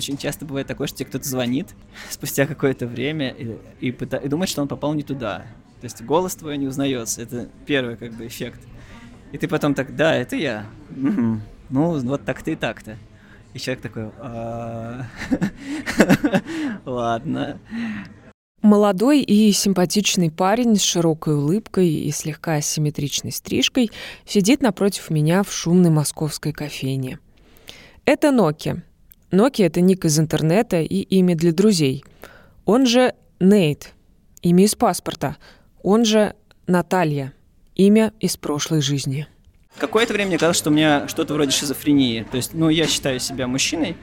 очень часто бывает такое, что тебе кто-то звонит спустя какое-то время и, и, пыта... и думает, что он попал не туда. То есть голос твой не узнается. Это первый как бы эффект. И ты потом так, да, это я. Угу. Ну, вот так-то и так-то. И человек такой, «А, ладно. Молодой и симпатичный парень с широкой улыбкой и слегка асимметричной стрижкой сидит напротив меня в шумной московской кофейне. Это Ноки. Ноки — это ник из интернета и имя для друзей. Он же Нейт, имя из паспорта. Он же Наталья, имя из прошлой жизни. Какое-то время мне казалось, что у меня что-то вроде шизофрении. То есть, ну, я считаю себя мужчиной,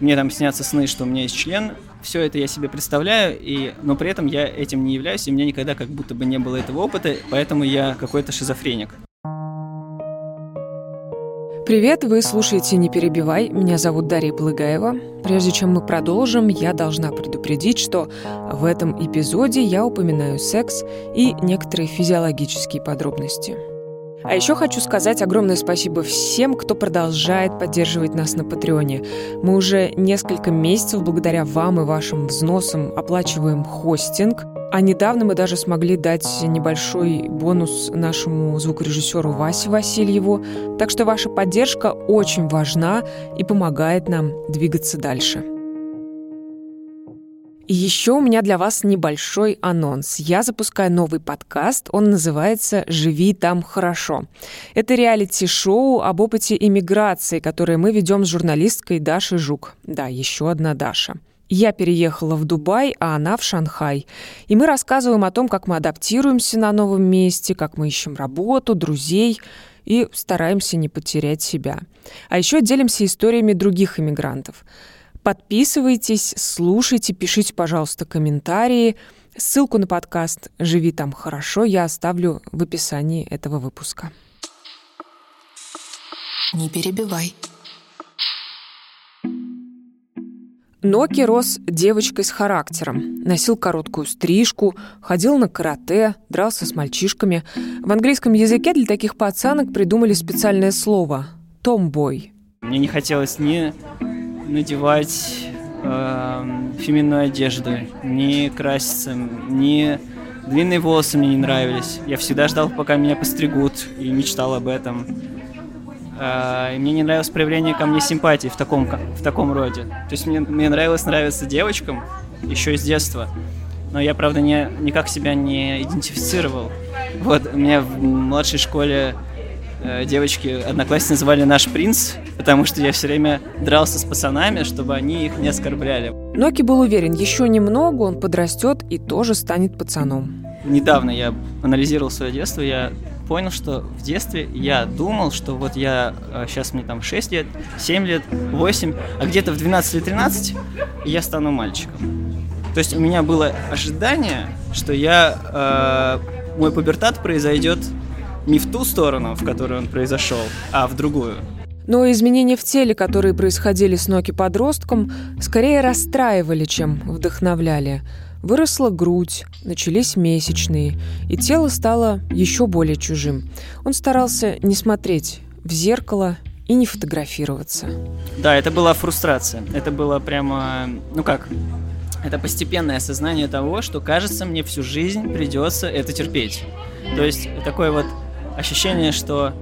мне там снятся сны, что у меня есть член, все это я себе представляю, и, но при этом я этим не являюсь, и у меня никогда как будто бы не было этого опыта, поэтому я какой-то шизофреник. Привет, вы слушаете «Не перебивай». Меня зовут Дарья Благаева. Прежде чем мы продолжим, я должна предупредить, что в этом эпизоде я упоминаю секс и некоторые физиологические подробности. А еще хочу сказать огромное спасибо всем, кто продолжает поддерживать нас на Патреоне. Мы уже несколько месяцев благодаря вам и вашим взносам оплачиваем хостинг. А недавно мы даже смогли дать небольшой бонус нашему звукорежиссеру Васе Васильеву. Так что ваша поддержка очень важна и помогает нам двигаться дальше. И еще у меня для вас небольшой анонс. Я запускаю новый подкаст, он называется «Живи там хорошо». Это реалити-шоу об опыте иммиграции, которое мы ведем с журналисткой Дашей Жук. Да, еще одна Даша. Я переехала в Дубай, а она в Шанхай. И мы рассказываем о том, как мы адаптируемся на новом месте, как мы ищем работу, друзей и стараемся не потерять себя. А еще делимся историями других иммигрантов – Подписывайтесь, слушайте, пишите, пожалуйста, комментарии. Ссылку на подкаст «Живи там хорошо» я оставлю в описании этого выпуска. Не перебивай. Ноки рос девочкой с характером. Носил короткую стрижку, ходил на карате, дрался с мальчишками. В английском языке для таких пацанок придумали специальное слово – «томбой». Мне не хотелось ни надевать э, феминную одежду, не краситься, не длинные волосы мне не нравились. Я всегда ждал, пока меня постригут, и мечтал об этом. Э, и мне не нравилось проявление ко мне симпатии в таком, в таком роде. То есть мне, мне нравилось нравиться девочкам еще с детства. Но я, правда, не, никак себя не идентифицировал. Вот, меня в младшей школе э, девочки, одноклассницы называли «наш принц», потому что я все время дрался с пацанами, чтобы они их не оскорбляли. Ноки был уверен, еще немного он подрастет и тоже станет пацаном. Недавно я анализировал свое детство, я понял, что в детстве я думал, что вот я, сейчас э, мне там 6 лет, 7 лет, 8, а где-то в 12 или 13 я стану мальчиком. То есть у меня было ожидание, что я, э, мой пубертат произойдет не в ту сторону, в которую он произошел, а в другую. Но изменения в теле, которые происходили с Ноки подростком, скорее расстраивали, чем вдохновляли. Выросла грудь, начались месячные, и тело стало еще более чужим. Он старался не смотреть в зеркало и не фотографироваться. Да, это была фрустрация. Это было прямо, ну как, это постепенное осознание того, что, кажется, мне всю жизнь придется это терпеть. То есть такое вот ощущение, что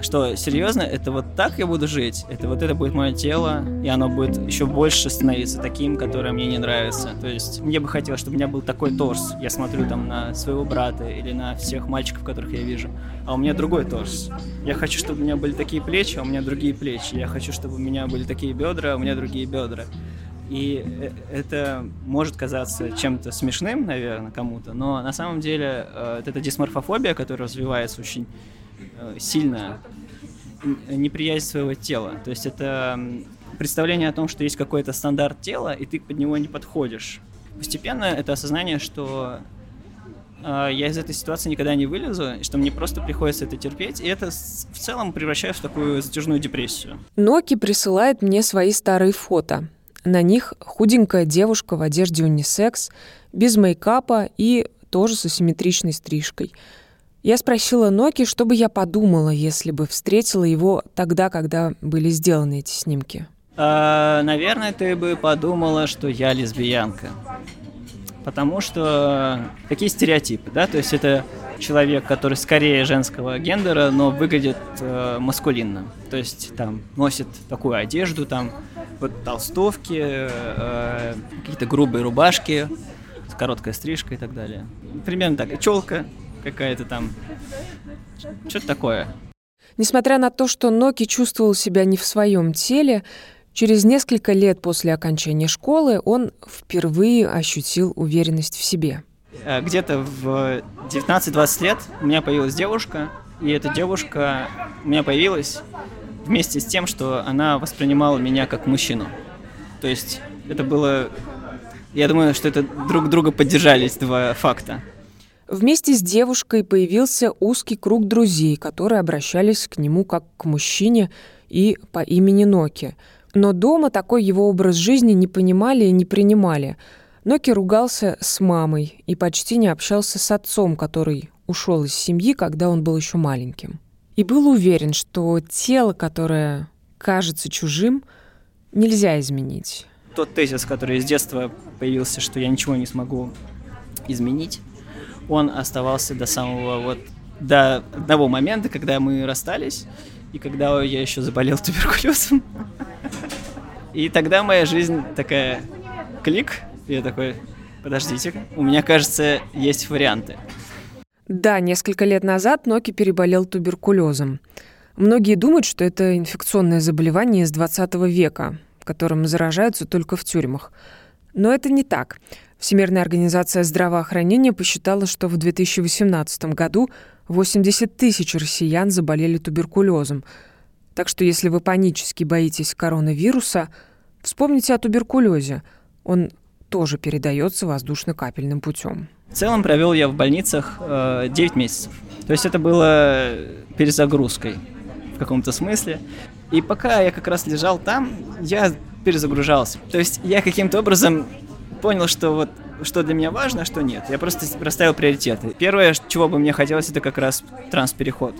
что серьезно, это вот так я буду жить, это вот это будет мое тело, и оно будет еще больше становиться таким, которое мне не нравится. То есть мне бы хотелось, чтобы у меня был такой торс. Я смотрю там на своего брата или на всех мальчиков, которых я вижу, а у меня другой торс. Я хочу, чтобы у меня были такие плечи, а у меня другие плечи. Я хочу, чтобы у меня были такие бедра, а у меня другие бедра. И э, это может казаться чем-то смешным, наверное, кому-то, но на самом деле э, это дисморфофобия, которая развивается очень э, сильно, неприязнь своего тела. То есть это представление о том, что есть какой-то стандарт тела, и ты под него не подходишь. Постепенно это осознание, что я из этой ситуации никогда не вылезу, и что мне просто приходится это терпеть, и это в целом превращается в такую затяжную депрессию. Ноки присылает мне свои старые фото. На них худенькая девушка в одежде унисекс, без мейкапа и тоже с асимметричной стрижкой. Я спросила Ноки, что бы я подумала, если бы встретила его тогда, когда были сделаны эти снимки. э, наверное, ты бы подумала, что я лесбиянка. Потому что какие стереотипы, да? То есть это человек, который скорее женского гендера, но выглядит э, маскулинно. То есть там носит такую одежду, там вот толстовки, э, какие-то грубые рубашки, с короткой стрижкой и так далее. Примерно так. Челка какая-то там. Что-то такое. Несмотря на то, что Ноки чувствовал себя не в своем теле, через несколько лет после окончания школы он впервые ощутил уверенность в себе. Э, где-то в 19-20 лет у меня появилась девушка, и эта девушка у меня появилась вместе с тем, что она воспринимала меня как мужчину. То есть это было... Я думаю, что это друг друга поддержались два факта. Вместе с девушкой появился узкий круг друзей, которые обращались к нему как к мужчине и по имени Ноки. Но дома такой его образ жизни не понимали и не принимали. Ноки ругался с мамой и почти не общался с отцом, который ушел из семьи, когда он был еще маленьким. И был уверен, что тело, которое кажется чужим, нельзя изменить. Тот тезис, который с детства появился, что я ничего не смогу изменить, он оставался до самого вот до одного момента, когда мы расстались, и когда я еще заболел туберкулезом. И тогда моя жизнь такая клик, я такой, подождите, у меня, кажется, есть варианты. Да, несколько лет назад Ноки переболел туберкулезом. Многие думают, что это инфекционное заболевание из 20 века, которым заражаются только в тюрьмах. Но это не так. Всемирная организация здравоохранения посчитала, что в 2018 году 80 тысяч россиян заболели туберкулезом. Так что если вы панически боитесь коронавируса, вспомните о туберкулезе. Он тоже передается воздушно-капельным путем. В целом провел я в больницах э, 9 месяцев. То есть это было перезагрузкой в каком-то смысле. И пока я как раз лежал там, я перезагружался. То есть я каким-то образом понял, что вот что для меня важно, а что нет. Я просто расставил приоритеты. Первое, чего бы мне хотелось, это как раз транспереход.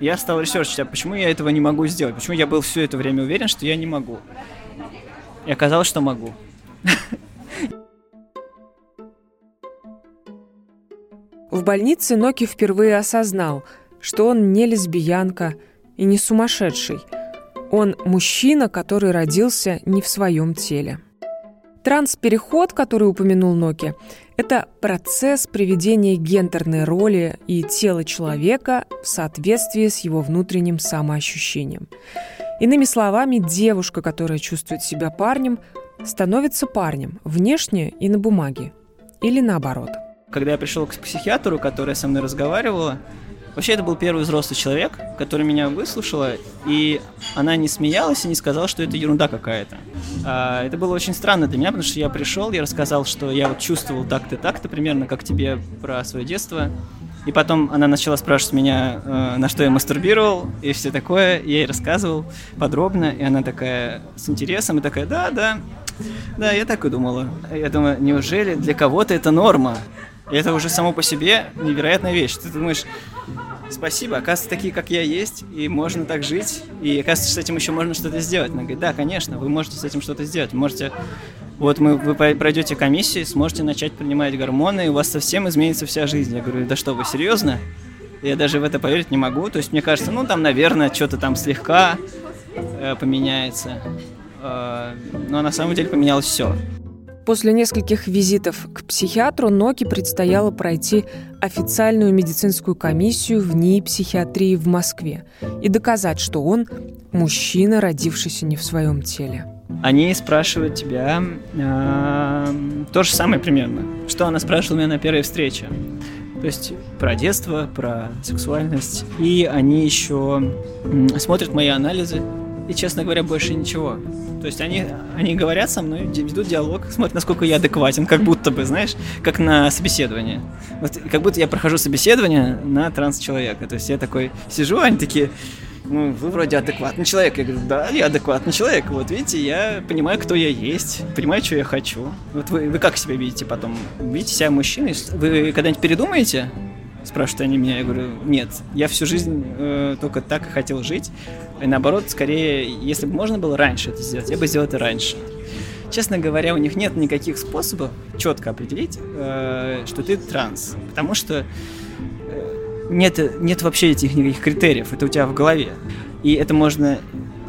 Я стал ресерчить, а почему я этого не могу сделать? Почему я был все это время уверен, что я не могу? И оказалось, что могу. В больнице Ноки впервые осознал, что он не лесбиянка и не сумасшедший. Он мужчина, который родился не в своем теле. Транспереход, который упомянул Ноки, это процесс приведения гендерной роли и тела человека в соответствии с его внутренним самоощущением. Иными словами, девушка, которая чувствует себя парнем, становится парнем внешне и на бумаге. Или наоборот. Когда я пришел к психиатру, которая со мной разговаривала, Вообще, это был первый взрослый человек, который меня выслушала, и она не смеялась и не сказала, что это ерунда какая-то. А, это было очень странно для меня, потому что я пришел, я рассказал, что я вот чувствовал так-то, так-то, примерно как тебе про свое детство. И потом она начала спрашивать меня, э, на что я мастурбировал, и все такое. Я ей рассказывал подробно, и она такая с интересом, и такая, да, да, да, я так и думала. Я думаю, неужели для кого-то это норма? И это уже само по себе невероятная вещь. Ты думаешь, спасибо, оказывается, такие, как я, есть, и можно так жить, и оказывается, с этим еще можно что-то сделать. Она говорит, да, конечно, вы можете с этим что-то сделать. Можете, вот мы, вы пройдете комиссию, сможете начать принимать гормоны, и у вас совсем изменится вся жизнь. Я говорю, да что, вы серьезно? Я даже в это поверить не могу. То есть мне кажется, ну там, наверное, что-то там слегка э, поменяется. Э, но на самом деле поменялось все. После нескольких визитов к психиатру Ноки предстояло пройти официальную медицинскую комиссию в НИИ психиатрии в Москве и доказать, что он мужчина, родившийся не в своем теле. Они спрашивают тебя э, то же самое примерно, что она спрашивала меня на первой встрече. То есть про детство, про сексуальность. И они еще смотрят мои анализы. И, честно говоря, больше ничего. То есть они, они говорят со мной, ведут диалог, смотрят, насколько я адекватен, как будто бы, знаешь, как на собеседование. Вот как будто я прохожу собеседование на транс-человека. То есть я такой сижу, они такие, ну, вы вроде адекватный человек. Я говорю, да, я адекватный человек. Вот видите, я понимаю, кто я есть, понимаю, что я хочу. Вот вы, вы как себя видите потом? Видите себя мужчиной? Вы когда-нибудь передумаете? Спрашивают они меня, я говорю, нет, я всю жизнь э, только так и хотел жить. И наоборот, скорее, если бы можно было раньше это сделать, я бы сделал это раньше. Честно говоря, у них нет никаких способов четко определить, э, что ты транс. Потому что э, нет, нет вообще этих никаких критериев, это у тебя в голове. И это можно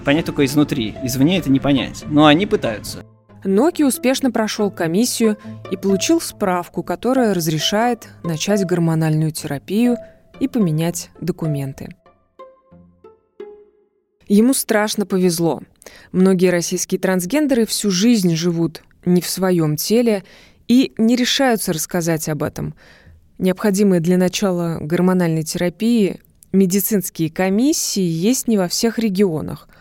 понять только изнутри, извне это не понять. Но они пытаются. Ноки успешно прошел комиссию и получил справку, которая разрешает начать гормональную терапию и поменять документы. Ему страшно повезло. Многие российские трансгендеры всю жизнь живут не в своем теле и не решаются рассказать об этом. Необходимые для начала гормональной терапии медицинские комиссии есть не во всех регионах –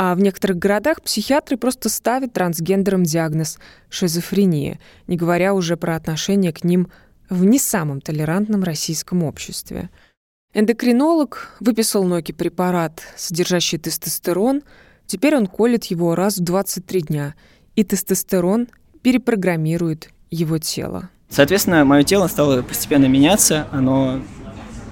а в некоторых городах психиатры просто ставят трансгендерам диагноз шизофрения, не говоря уже про отношение к ним в не самом толерантном российском обществе. Эндокринолог выписал Ноки препарат, содержащий тестостерон. Теперь он колет его раз в 23 дня, и тестостерон перепрограммирует его тело. Соответственно, мое тело стало постепенно меняться, оно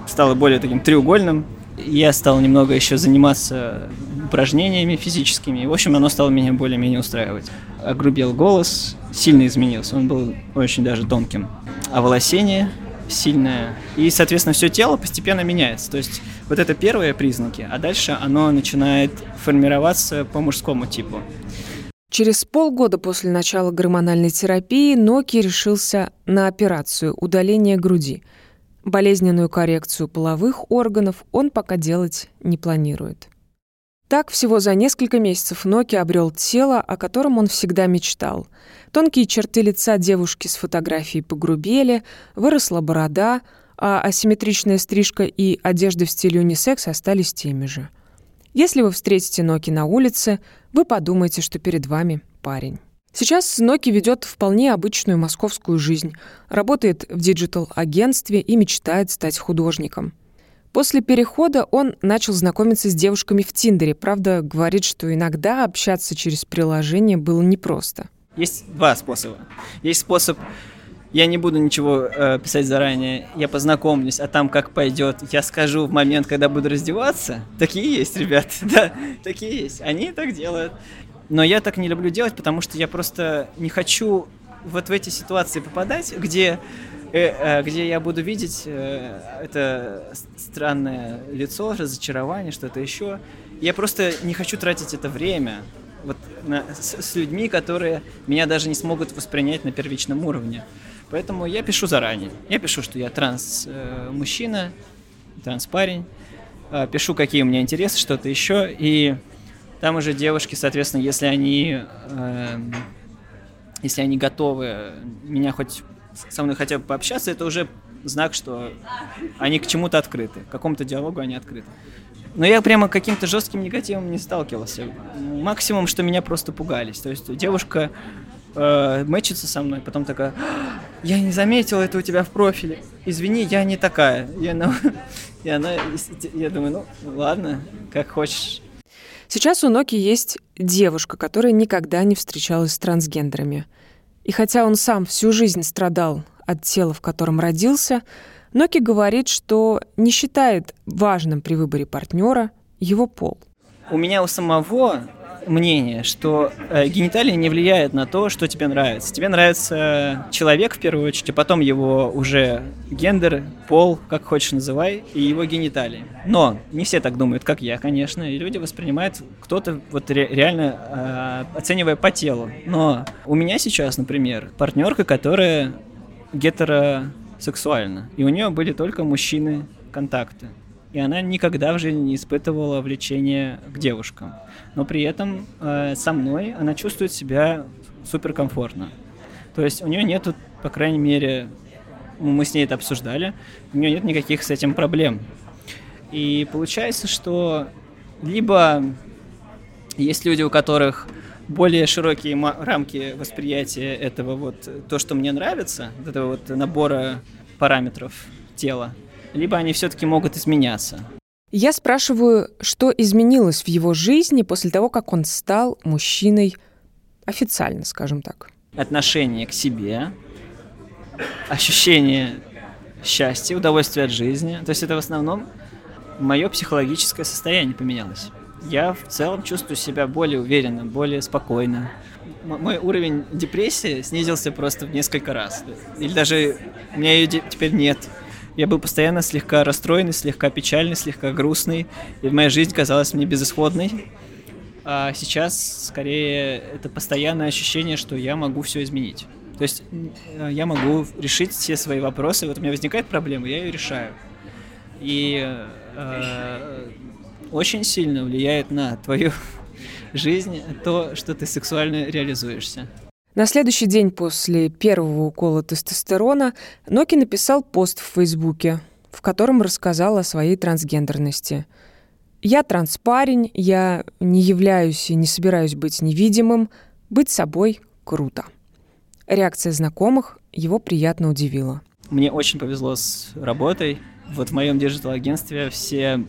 стало более таким треугольным, я стал немного еще заниматься упражнениями физическими. В общем, оно стало меня более-менее устраивать. Огрубел голос, сильно изменился. Он был очень даже тонким. А волосение сильное. И, соответственно, все тело постепенно меняется. То есть вот это первые признаки, а дальше оно начинает формироваться по мужскому типу. Через полгода после начала гормональной терапии Ноки решился на операцию удаления груди – Болезненную коррекцию половых органов он пока делать не планирует. Так всего за несколько месяцев Ноки обрел тело, о котором он всегда мечтал. Тонкие черты лица девушки с фотографией погрубели, выросла борода, а асимметричная стрижка и одежда в стиле унисекс остались теми же. Если вы встретите Ноки на улице, вы подумаете, что перед вами парень. Сейчас Ноки ведет вполне обычную московскую жизнь, работает в digital-агентстве и мечтает стать художником. После перехода он начал знакомиться с девушками в Тиндере. Правда, говорит, что иногда общаться через приложение было непросто. Есть два способа. Есть способ я не буду ничего э, писать заранее, я познакомлюсь, а там как пойдет, я скажу в момент, когда буду раздеваться. Такие есть, ребят, да, такие есть. Они так делают. Но я так не люблю делать, потому что я просто не хочу вот в эти ситуации попадать, где, э, э, где я буду видеть э, это странное лицо, разочарование, что-то еще. Я просто не хочу тратить это время вот с, с людьми, которые меня даже не смогут воспринять на первичном уровне. Поэтому я пишу заранее. Я пишу, что я транс-мужчина, э, транс-парень, э, пишу, какие у меня интересы, что-то еще, и там уже девушки, соответственно, если они, э, если они готовы меня хоть со мной хотя бы пообщаться, это уже знак, что они к чему-то открыты, к какому-то диалогу они открыты. Но я прямо каким-то жестким негативом не сталкивался. Максимум, что меня просто пугались. То есть девушка э, мэчится со мной, потом такая, я не заметила это у тебя в профиле. Извини, я не такая. И она, и она, я думаю, ну ладно, как хочешь. Сейчас у Ноки есть девушка, которая никогда не встречалась с трансгендерами. И хотя он сам всю жизнь страдал от тела, в котором родился, Ноки говорит, что не считает важным при выборе партнера его пол. У меня у самого мнение, что э, гениталии не влияет на то, что тебе нравится. Тебе нравится человек в первую очередь, а потом его уже гендер, пол, как хочешь называй, и его гениталии. Но не все так думают, как я, конечно, и люди воспринимают кто-то вот ре- реально э, оценивая по телу. Но у меня сейчас, например, партнерка, которая гетеросексуальна, и у нее были только мужчины контакты и она никогда в жизни не испытывала влечения к девушкам. Но при этом э, со мной она чувствует себя суперкомфортно. То есть у нее нету, по крайней мере, мы с ней это обсуждали, у нее нет никаких с этим проблем. И получается, что либо есть люди, у которых более широкие рамки восприятия этого вот, то, что мне нравится, этого вот набора параметров тела, либо они все-таки могут изменяться. Я спрашиваю, что изменилось в его жизни после того, как он стал мужчиной официально, скажем так. Отношение к себе, ощущение счастье, удовольствие от жизни. То есть это в основном мое психологическое состояние поменялось. Я в целом чувствую себя более уверенно, более спокойно. М- мой уровень депрессии снизился просто в несколько раз. Или даже у меня ее теперь нет. Я был постоянно слегка расстроенный, слегка печальный, слегка грустный. И моя жизнь казалась мне безысходной. А сейчас скорее это постоянное ощущение, что я могу все изменить. То есть э, я могу решить все свои вопросы. Вот у меня возникает проблема, я ее решаю. И э, очень сильно влияет на твою жизнь то, что ты сексуально реализуешься. На следующий день после первого укола тестостерона Ноки написал пост в Фейсбуке, в котором рассказал о своей трансгендерности – я транспарень, я не являюсь и не собираюсь быть невидимым. Быть собой круто. Реакция знакомых его приятно удивила. Мне очень повезло с работой. Вот в моем digital-агентстве все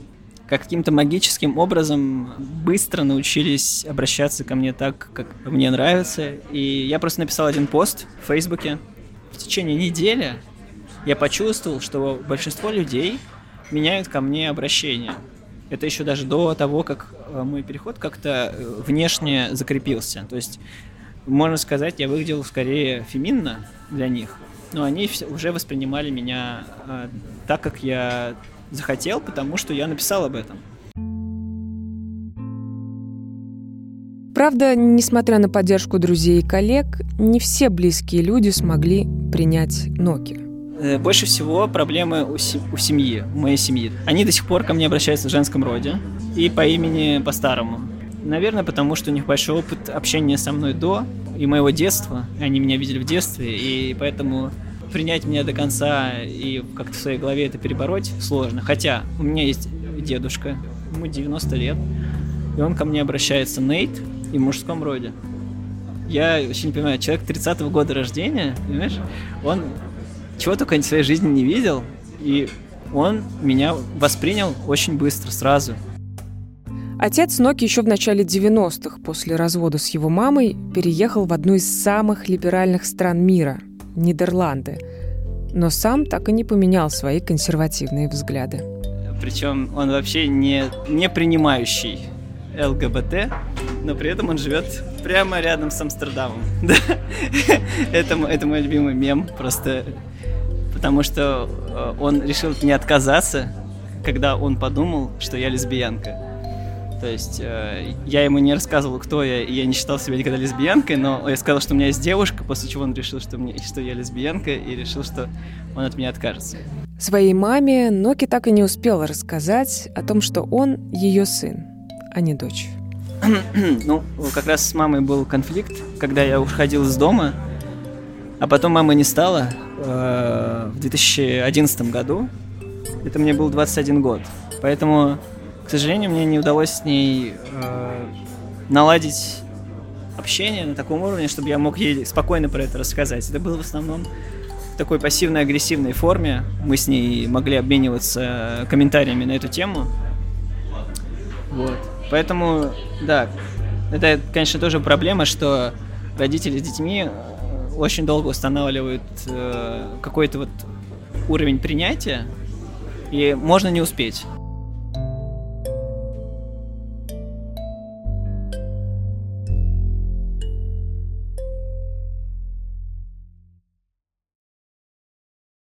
каким-то магическим образом быстро научились обращаться ко мне так, как мне нравится. И я просто написал один пост в Фейсбуке. В течение недели я почувствовал, что большинство людей меняют ко мне обращение. Это еще даже до того, как э, мой переход как-то э, внешне закрепился. То есть, можно сказать, я выглядел скорее феминно для них, но они уже воспринимали меня э, так, как я захотел, потому что я написал об этом. Правда, несмотря на поддержку друзей и коллег, не все близкие люди смогли принять Ноки. Э, больше всего проблемы у, се- у семьи, у моей семьи. Они до сих пор ко мне обращаются в женском роде и по имени по-старому. Наверное, потому что у них большой опыт общения со мной до и моего детства. Они меня видели в детстве, и поэтому принять меня до конца и как-то в своей голове это перебороть сложно. Хотя у меня есть дедушка, ему 90 лет, и он ко мне обращается Нейт и в мужском роде. Я очень не понимаю, человек 30-го года рождения, понимаешь, он чего только в своей жизни не видел, и он меня воспринял очень быстро, сразу. Отец Ноки еще в начале 90-х, после развода с его мамой, переехал в одну из самых либеральных стран мира – Нидерланды. Но сам так и не поменял свои консервативные взгляды. Причем он вообще не, не принимающий ЛГБТ, но при этом он живет прямо рядом с Амстердамом. это, это мой любимый мем. Просто потому что э, он решил не отказаться, когда он подумал, что я лесбиянка. То есть э, я ему не рассказывал, кто я, и я не считал себя никогда лесбиянкой, но я сказал, что у меня есть девушка, после чего он решил, что, мне, что я лесбиянка, и решил, что он от меня откажется. Своей маме Ноки так и не успела рассказать о том, что он ее сын, а не дочь. ну, как раз с мамой был конфликт, когда я уходил из дома, а потом мамы не стало э, в 2011 году. Это мне был 21 год. Поэтому, к сожалению, мне не удалось с ней э, наладить общение на таком уровне, чтобы я мог ей спокойно про это рассказать. Это было в основном в такой пассивно-агрессивной форме. Мы с ней могли обмениваться комментариями на эту тему. Вот. Поэтому, да, это, конечно, тоже проблема, что родители с детьми очень долго устанавливают э, какой-то вот уровень принятия, и можно не успеть.